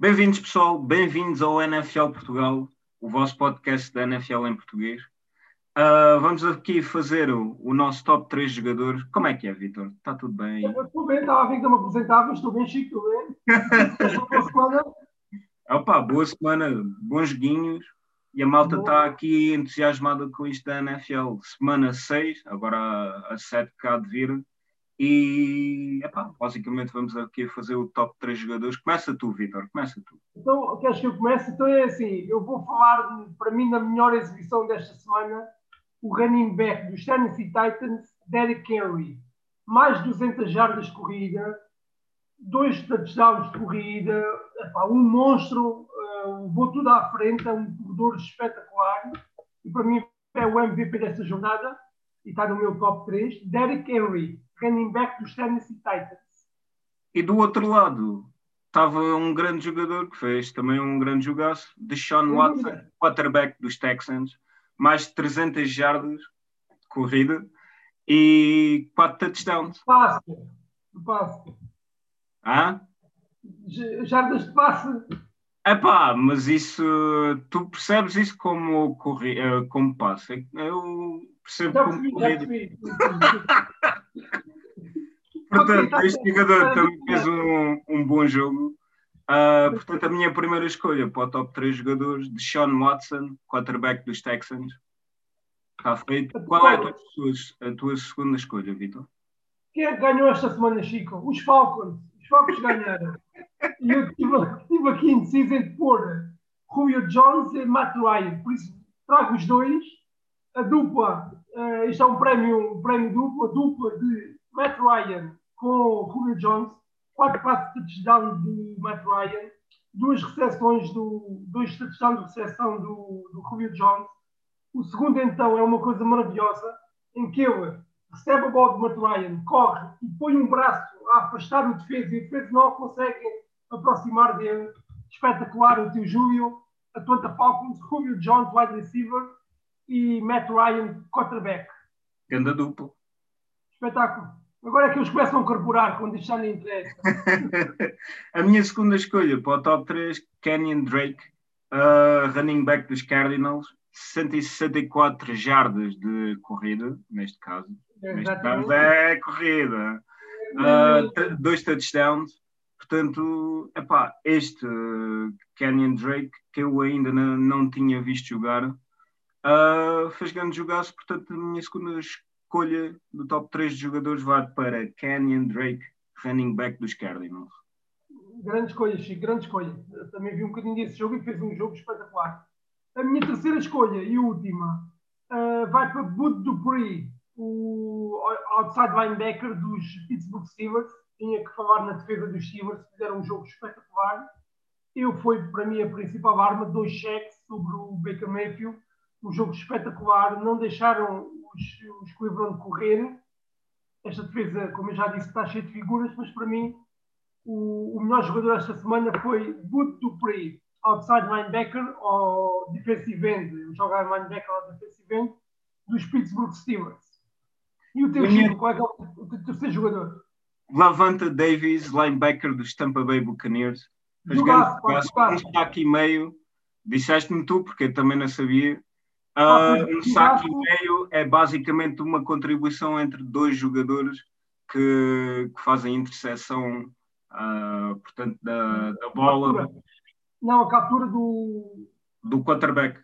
Bem-vindos, pessoal. Bem-vindos ao NFL Portugal, o vosso podcast da NFL em português. Uh, vamos aqui fazer o, o, nosso top 3 jogadores. Como é que é, Vitor? Está tudo bem? Estou bem, estava a ver que não me apresentava, estou bem chique, estou bem. boa semana. Opa, boa semana, bons joguinhos. E a malta está aqui entusiasmada com isto da NFL. Semana 6, agora a, a 7 cá de vir. E epá, basicamente vamos aqui fazer o top 3 jogadores. Começa tu, Vitor, começa tu. Então, queres que eu comece? Então é assim, eu vou falar, para mim, da melhor exibição desta semana, o running back dos Tennessee Titans, Derrick Henry. Mais de 200 jardas corrida, dois touchdowns de corrida, epá, um monstro, uh, vou tudo à frente, é um corredor espetacular. E para mim é o MVP desta jornada e está no meu top 3, Derrick Henry running back dos Tennessee Titans. E do outro lado estava um grande jogador que fez também um grande jogaço, Deshaun Watson, quarterback dos Texans, mais de 300 jardas de corrida e 4 touchdowns. Passe, passe. Hã? Jardas de passe. Epá, mas isso, tu percebes isso como, corri, eh, como passe? Eu percebo já como corrida. Portanto, este jogador também fez um, um bom jogo. Uh, portanto, a minha primeira escolha para o top 3 jogadores de Sean Watson, quarterback dos Texans. Está feito. Qual é a tua, a tua segunda escolha, Vitor? Quem é que ganhou esta semana, Chico? Os Falcons. Os Falcons ganharam. e eu estive aqui indeciso entre pôr Julio Jones e Matt Ryan. Por isso, trago os dois. A dupla, uh, isto é um prémio, um prémio duplo, a dupla de Matt Ryan com Julio Jones, quatro passos de touchdown do Matt Ryan, duas recepções do, dois touchdowns de recepção do, do Julio Jones. O segundo, então, é uma coisa maravilhosa, em que ele recebe a bola do Matt Ryan, corre e põe um braço a afastar o defesa e o defesa não consegue aproximar dele. Espetacular o tio Júlio, Atlanta Falcons, Julio Jones, wide receiver e Matt Ryan, quarterback. Ganda duplo. Espetáculo. Agora é que eles começam a corporar quando isto já não interessa. a minha segunda escolha para o top 3, Kenyon Drake, uh, running back dos Cardinals, 164 jardas de corrida, neste caso. Neste caso é corrida. Uh, dois touchdowns. Portanto, epá, este uh, Kenyon Drake, que eu ainda não, não tinha visto jogar, uh, fez grande jogaço. Portanto, a minha segunda escolha do top 3 de jogadores vai para Kenyon Drake, running back dos Cardinals. Grande escolha, Chico, grande escolha. Eu também vi um bocadinho desse jogo e fez um jogo espetacular. A minha terceira escolha e última uh, vai para Bud Dupree, o outside linebacker dos Pittsburgh Steelers. Tinha que falar na defesa dos Steelers, fizeram um jogo espetacular. Eu fui, para mim, a principal arma, dois cheques sobre o Baker Mayfield. Um jogo espetacular, não deixaram os, os Cleveland correr. Esta defesa, como eu já disse, está cheia de figuras, mas para mim o, o melhor jogador esta semana foi Bud Dupree, outside linebacker ou defensive end, jogar linebacker ou defensive end dos Pittsburgh Steelers. E o teu Chico, qual é, que é o, o terceiro jogador? Lavanta Davis, linebacker dos Tampa Bay Buccaneers. Jogaço, um destaque e meio. Disseste-me tu, porque eu também não sabia. Uh, um saque e meio é basicamente uma contribuição entre dois jogadores que, que fazem interseção, uh, portanto, da, da bola. Captura. Não, a captura do. Do quarterback.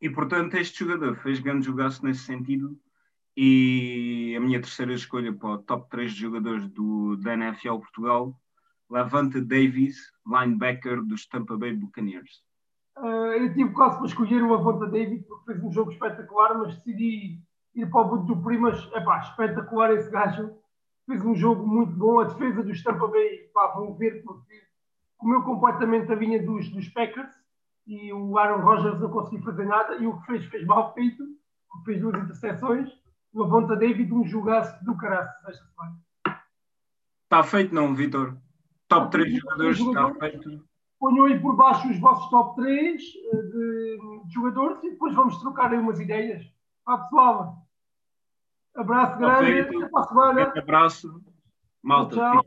E, portanto, este jogador fez grande jogaço nesse sentido. E a minha terceira escolha para o top 3 de jogadores do, da NFL Portugal, Levante Davis, linebacker dos Tampa Bay Buccaneers. Uh, eu tive quase para escolher o Avonta David porque fez um jogo espetacular, mas decidi ir para o Budo do Primas. É pá, espetacular esse gajo. Fez um jogo muito bom. A defesa do Tampa Bay, pá, vão ver, porque comeu completamente a vinha dos, dos Packers e o Aaron Rodgers não conseguiu fazer nada. E o que fez, fez mal feito, fez duas interseções. O Avonta David, um jogaço do caraças esta semana. Está feito, não, Vitor? Top 3 jogadores, está feito ponham aí por baixo os vossos top 3 eh, de, de jogadores e depois vamos trocar aí umas ideias. Vá pessoal. Abraço grande. Até para a semana. Abraço. Malta. Tchau.